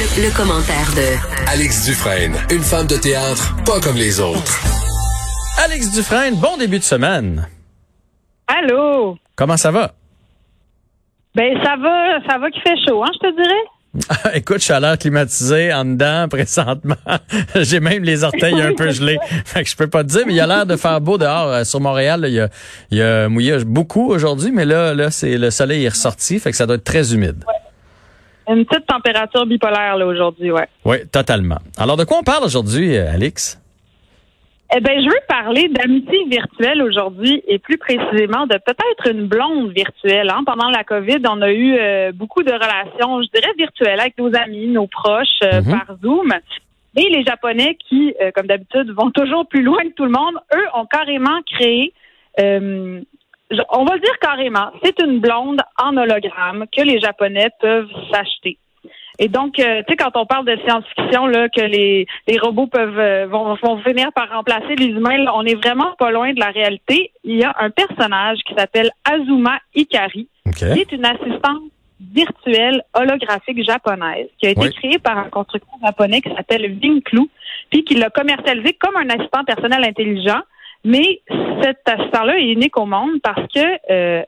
Le, le commentaire de Alex Dufresne, une femme de théâtre pas comme les autres. Alex Dufresne, bon début de semaine. Allô? Comment ça va? Ben, ça va, ça va qui fait chaud, hein, je te dirais? Écoute, je suis à l'air climatisé en dedans présentement. J'ai même les orteils un peu gelés. Fait que je peux pas te dire, mais il y a l'air de faire beau dehors. Euh, Sur Montréal, là, il, y a, il y a mouillé beaucoup aujourd'hui, mais là, là, c'est le soleil est ressorti, fait que ça doit être très humide. Une petite température bipolaire, là, aujourd'hui, ouais. Oui, totalement. Alors, de quoi on parle aujourd'hui, euh, Alix? Eh ben, je veux parler d'amitié virtuelle aujourd'hui et plus précisément de peut-être une blonde virtuelle. Hein. Pendant la COVID, on a eu euh, beaucoup de relations, je dirais, virtuelles avec nos amis, nos proches euh, Mhm. par Zoom. Et les Japonais qui, euh, comme d'habitude, vont toujours plus loin que tout le monde, eux ont carrément créé, on va le dire carrément, c'est une blonde en hologramme que les Japonais peuvent s'acheter. Et donc, euh, tu sais, quand on parle de science-fiction, là, que les, les robots peuvent euh, vont, vont finir par remplacer les humains, là, on est vraiment pas loin de la réalité. Il y a un personnage qui s'appelle Azuma Ikari, OK. qui est une assistante virtuelle holographique japonaise, qui a été Oui. créée par un constructeur japonais qui s'appelle Vinclu, puis qui l'a commercialisé comme un assistant personnel intelligent. Mais cet assistant-là est unique au monde parce que euh,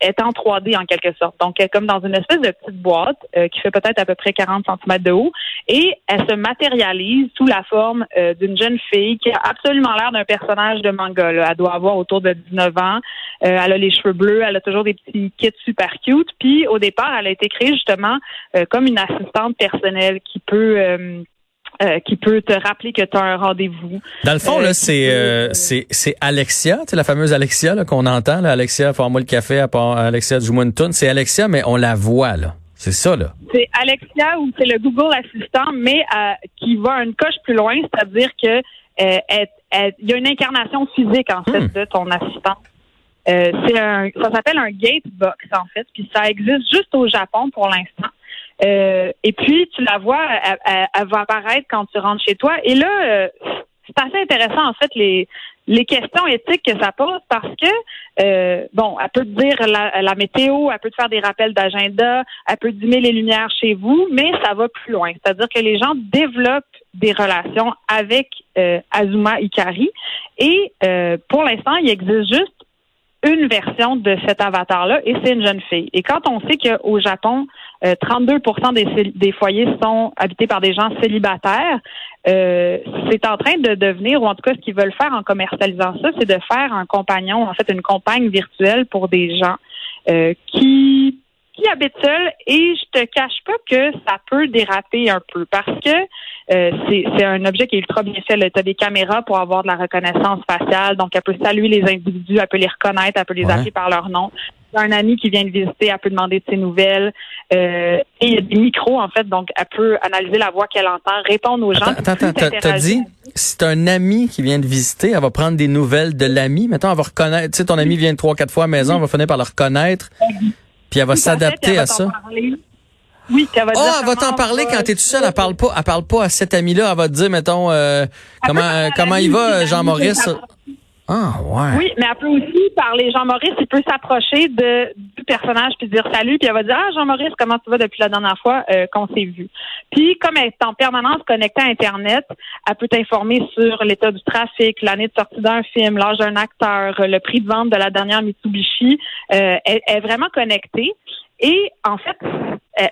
est en 3D en quelque sorte. Donc, elle est comme dans une espèce de petite boîte euh, qui fait peut-être à peu près 40 cm de haut et elle se matérialise sous la forme euh, d'une jeune fille qui a absolument l'air d'un personnage de manga. là. Elle doit avoir autour de 19 ans. Euh, elle a les cheveux bleus, elle a toujours des petits kits super cute. Puis au départ, elle a été créée justement euh, comme une assistante personnelle qui peut euh, euh, qui peut te rappeler que tu as un rendez-vous. Dans le fond, Euh, là, c'est euh, c'est c'est Alexia, tu sais, la fameuse Alexia qu'on entend, là, Alexia, fais-moi le café, à part Alexia, joue-moi une toune. C'est Alexia, mais on la voit, là. C'est ça, là. C'est Alexia ou c'est le Google Assistant, mais euh, qui va une coche plus loin, c'est-à-dire que euh, il y a une incarnation physique en fait Hmm. de ton assistant. Euh, c'est un, ça s'appelle un gatebox en fait, puis ça existe juste au Japon pour l'instant. Euh, et puis tu la vois, elle, elle- elle va apparaître quand tu rentres chez toi. Et là, euh, c'est assez intéressant en fait les les questions éthiques que ça pose parce que euh, bon, elle peut te dire la, la météo, elle peut te faire des rappels d'agenda, elle peut dimmer les lumières chez vous, mais ça va plus loin. C'est-à-dire que les gens développent des relations avec euh, Azuma Ikari et euh, pour l'instant, il existe juste une version de cet avatar-là et c'est une jeune fille. Et quand on sait qu'au Japon, euh, 32 des, cél- des foyers sont habités par des gens célibataires, euh, c'est en train de devenir, ou en tout cas ce qu'ils veulent faire en commercialisant ça, c'est de faire un compagnon, en fait une compagne virtuelle pour des gens euh, qui qui habitent seuls et je te cache pas que ça peut déraper un peu parce que euh, c'est un objet qui est ultra bien fait. Tu as des caméras pour avoir de la reconnaissance faciale, donc elle peut saluer les individus, elle peut les reconnaître, elle peut les Ouais. appeler par leur nom. Si un ami qui vient de visiter, elle peut demander de ses nouvelles. Euh, et il y a des micros, en fait, donc elle peut analyser la voix qu'elle entend, répondre aux gens. Attends, attends, t'as- dit, c'est un ami qui vient de visiter, elle va prendre des nouvelles de l'ami. Mettons, elle va reconnaître, tu sais, ton ami vient trois, quatre fois à la maison, elle va finir par le reconnaître, puis elle va s'adapter à va ça. Oui, elle va Oh, dire elle va t'en parler quand t'es tout seul. Elle parle pas, elle parle pas à cet ami-là. Elle va te dire, mettons, euh, comment, comment il va, l'ami Jean-Maurice? Ah, ouais. Oui, mais elle peut aussi parler. Jean-Maurice, il peut s'approcher de du personnage puis dire salut, puis elle va dire ah Jean-Maurice, comment tu vas depuis la dernière fois euh, qu'on s'est vu. Puis comme elle est en permanence connectée à Internet, elle peut t'informer sur l'état du trafic, l'année de sortie d'un film, l'âge d'un acteur, le prix de vente de la dernière Mitsubishi. Euh, elle, elle est vraiment connectée. Et en fait, elle-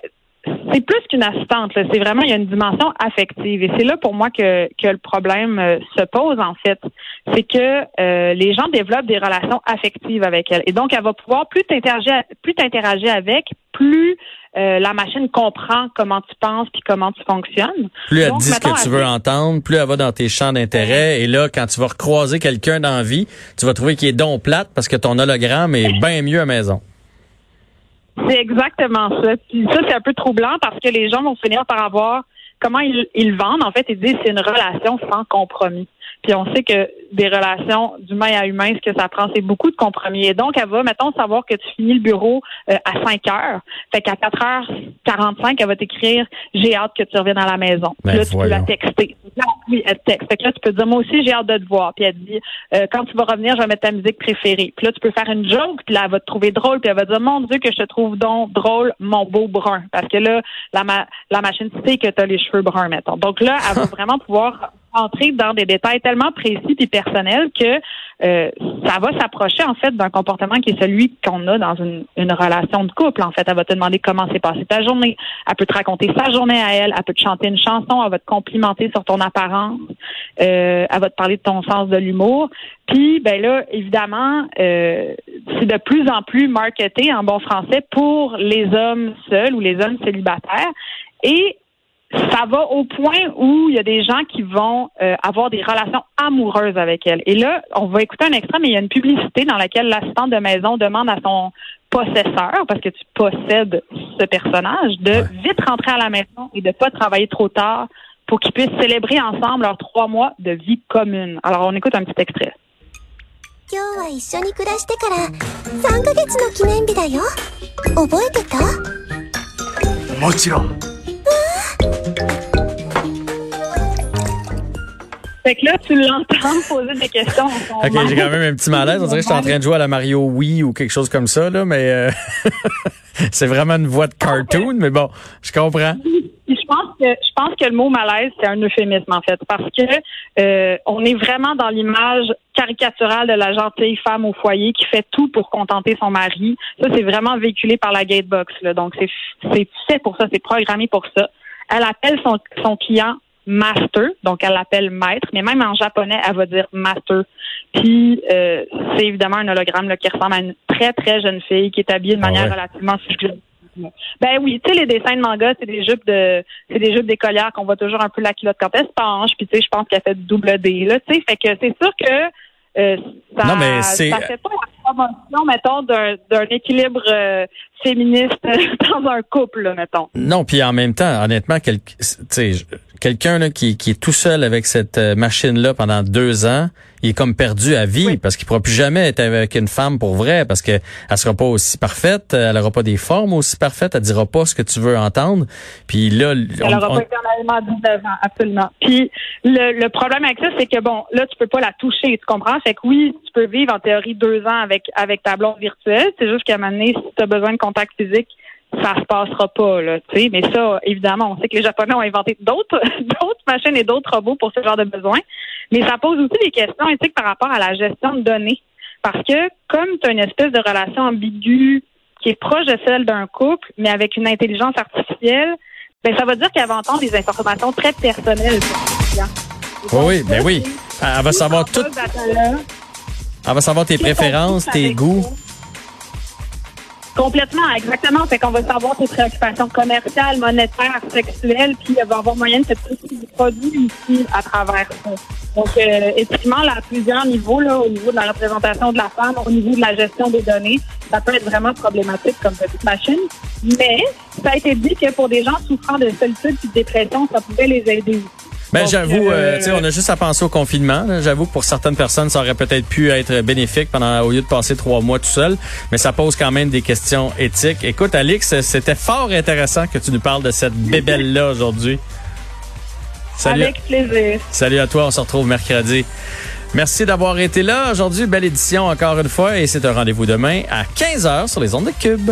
c'est plus qu'une assistante. C'est vraiment, il y a une dimension affective. Et c'est là pour moi que, que le problème euh, se pose, en fait. C'est que euh, les gens développent des relations affectives avec elle. Et donc, elle va pouvoir plus t'interagir, plus t'interagir avec, plus euh, la machine comprend comment tu penses puis comment tu fonctionnes. Plus elle Donc, dit ce que tu veux entendre, plus elle va dans tes champs d'intérêt. Et là, quand tu vas recroiser quelqu'un dans la vie, tu vas trouver qu'il est donc plate parce que ton hologramme est bien mieux à maison. C'est exactement ça. Puis ça, c'est un peu troublant parce que les gens vont finir par avoir comment ils, ils vendent. En fait, ils disent c'est une relation sans compromis. Puis on sait que des relations d'humain à humain, ce que ça prend, c'est beaucoup de compromis. Et donc, elle va, mettons, savoir que tu finis le bureau euh, à 5 heures. Fait qu'à 4 heures 45, elle va t'écrire J'ai hâte que tu reviennes à la maison. Ben, là, tu peux la voyons. Oui, elle texte. Fait que là, tu peux dire, moi aussi, j'ai hâte de te voir. Puis elle dit, euh, quand tu vas revenir, je vais mettre ta musique préférée. Puis là, tu peux faire une joke, puis là, elle va te trouver drôle, puis elle va dire, mon Dieu, que je te trouve donc drôle, mon beau brun. Parce que là, la, la machine sait que tu as les cheveux bruns, mettons. Donc là, elle va vraiment pouvoir entrer dans des détails tellement précis et personnels que euh, ça va s'approcher en fait d'un comportement qui est celui qu'on a dans une, une, relation de couple. En fait, elle va te demander comment s'est passée ta journée. Elle peut te raconter sa journée à elle. Elle peut te chanter une chanson. Elle va te complimenter sur ton apparence. Euh, elle va te parler de ton sens de l'humour. Puis, ben là, évidemment, euh, c'est de plus en plus marketé en bon français pour les hommes seuls ou les hommes célibataires. Et ça va au point où il y a des gens qui vont euh, avoir des relations amoureuses avec elle. Et là, on va écouter un extrait, mais il y a une publicité dans laquelle l'assistante de maison demande à son possesseur, parce que tu possèdes ce personnage, de vite rentrer à la maison et de pas travailler trop tard pour qu'ils puissent célébrer ensemble leurs trois mois de vie commune. Alors, on écoute un petit extrait. Fait que là, tu l'entends poser des questions. OK, j'ai quand même un petit malaise. On dirait que je suis en train de jouer à la Mario Wii ou quelque chose comme ça, là, mais euh, c'est vraiment une voix de cartoon, mais bon, je comprends. Je pense que je pense que le mot malaise c'est un euphémisme en fait parce que euh, on est vraiment dans l'image caricaturale de la gentille femme au foyer qui fait tout pour contenter son mari. Ça c'est vraiment véhiculé par la Gatebox là. Donc c'est c'est fait pour ça, c'est programmé pour ça. Elle appelle son, son client master, donc elle l'appelle maître, mais même en japonais, elle va dire master. Puis euh, c'est évidemment un hologramme là, qui ressemble à une très très jeune fille qui est habillée de ah manière relativement suggestive. Ben oui, tu sais, les dessins de manga, c'est des jupes de c'est des jupes d'écolière qu'on voit toujours un peu la culotte quand elle se penche, puis tu sais, je pense qu'elle fait du double D, là, tu sais, fait que c'est sûr que euh, ça, non, mais c'est... ça fait pas la promotion, mettons, d'un, équilibre euh, féministe dans un couple, mettons. Non, puis en même temps, honnêtement, quel, quelqu'un qui, qui est tout seul avec cette euh, machine-là pendant deux ans, il est comme perdu à vie parce qu'il pourra plus jamais être avec une femme pour vrai parce que elle sera pas aussi parfaite, elle aura pas des formes aussi parfaites, elle dira pas ce que tu veux entendre. Puis là, elle aura pas éternellement 19 ans, absolument. Puis le, le problème avec ça, c'est que bon, là tu peux pas la toucher, tu comprends? Fait que oui, tu peux vivre en théorie deux ans avec avec ta blonde virtuelle. C'est juste qu'à un moment donné, si tu as besoin de contact physique ça se passera pas, là, tu sais. Mais ça, évidemment, on sait que les Japonais ont inventé d'autres, d'autres machines et d'autres robots pour ce genre de besoins. Mais ça pose aussi des questions éthiques par rapport à la gestion de données. Parce que, comme tu as une espèce de relation ambiguë qui est proche de celle d'un couple, mais avec une intelligence artificielle, ben, ça veut dire qu'elle va entendre des informations très personnelles. oui, ben oui. Elle va savoir tout. Elle va savoir tes préférences, tes goûts. Complètement, exactement. Fait qu'on va savoir tes préoccupations commerciales, monétaires, sexuelles, puis il va avoir moyen de te du produit ici à travers ça. Donc, euh, effectivement, là, à plusieurs niveaux, là, au niveau de la représentation de la femme, au niveau de la gestion des données, ça peut être vraiment problématique comme petite machine. Mais ça a été dit que pour des gens souffrant de solitude et de dépression, ça pouvait les aider aussi. Ben, j'avoue, euh, on a juste à penser au confinement. J'avoue que pour certaines personnes, ça aurait peut-être pu être bénéfique pendant au lieu de passer trois mois tout seul, mais ça pose quand même des questions éthiques. Écoute, Alix, c'était fort intéressant que tu nous parles de cette bébelle-là aujourd'hui. Salut. Avec plaisir. Salut à toi, on se retrouve mercredi. Merci d'avoir été là aujourd'hui. Belle édition encore une fois et c'est un rendez-vous demain à 15h sur les ondes de Cube.